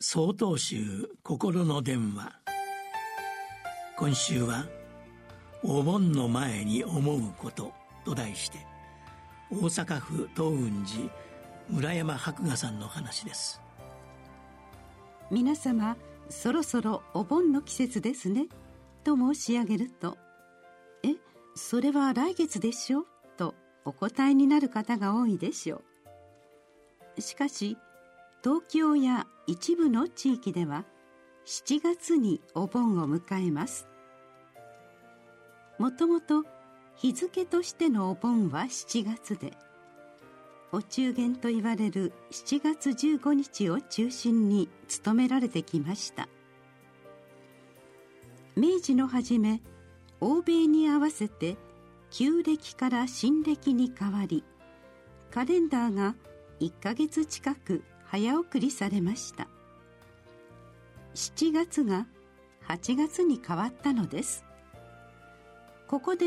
総統集心の電話。今週は「お盆の前に思うこと」と題して大阪府東雲寺村山博雅さんの話です。皆様そろそろお盆の季節ですね。と申し上げると「えそれは来月でしょ?」とお答えになる方が多いでしょう。しかし東京や一部の地域では7月にお盆を迎えます。もともと日付としてのお盆は7月でお中元と言われる7月15日を中心に務められてきました。明治の初め欧米に合わせて旧暦から新暦に変わりカレンダーが1ヶ月近く早送りされました。7月が8月に変わったのです。ここで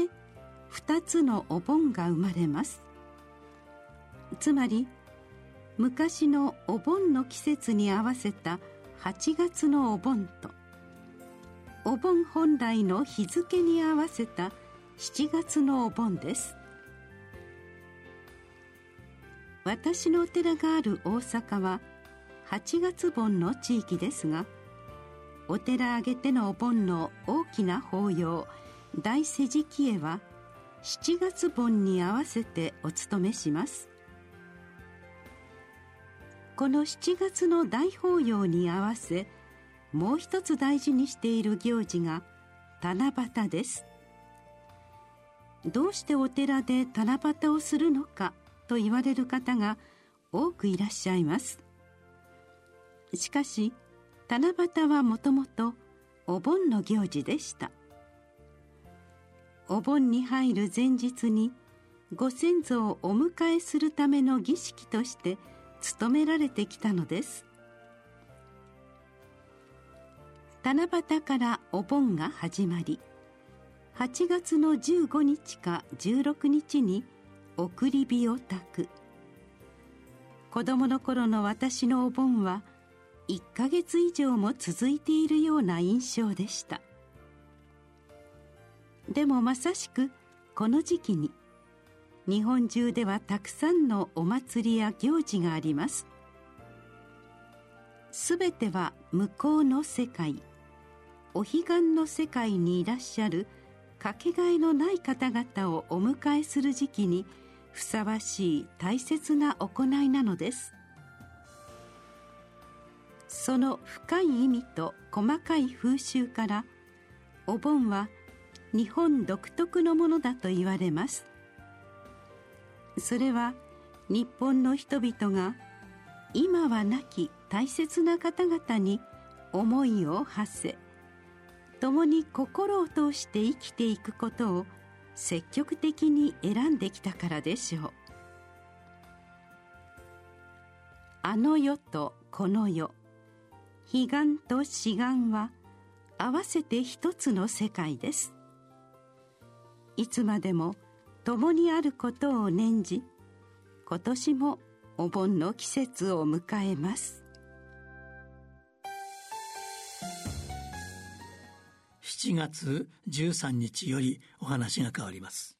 2つのお盆が生まれます。つまり昔のお盆の季節に合わせた8月のお盆とお盆本来の日付に合わせた7月のお盆です。私のお寺がある大阪は8月盆の地域ですがお寺挙げてのお盆の大きな法要大世辞記へは7月盆に合わせてお勤めします。この7月の大法要に合わせもう一つ大事にしている行事が七夕です。どうしてお寺で七夕をするのかと言われる方が多くいらっしゃいます。しかし七夕はもともとお盆の行事でした。お盆に入る前日にご先祖をお迎えするための儀式として務められてきたのです。七夕からお盆が始まり8月の15日か16日に送り火を焚く。子供の頃の私のお盆は1ヶ月以上も続いているような印象でした。でもまさしくこの時期に日本中ではたくさんのお祭りや行事があります。すべては向こうの世界お彼岸の世界にいらっしゃるかけがえのない方々をお迎えする時期にふさわしい大切な行いなのです。その深い意味と細かい風習からお盆は日本独特のものだと言われます。それは日本の人々が今は亡き大切な方々に思いを馳せ共に心を通して生きていくことを積極的に選んできたからでしょう。あの世とこの世彼岸と志願は合わせて一つの世界です。いつまでも共にあることを念じ今年もお盆の季節を迎えます。7月13日よりお話が変わります。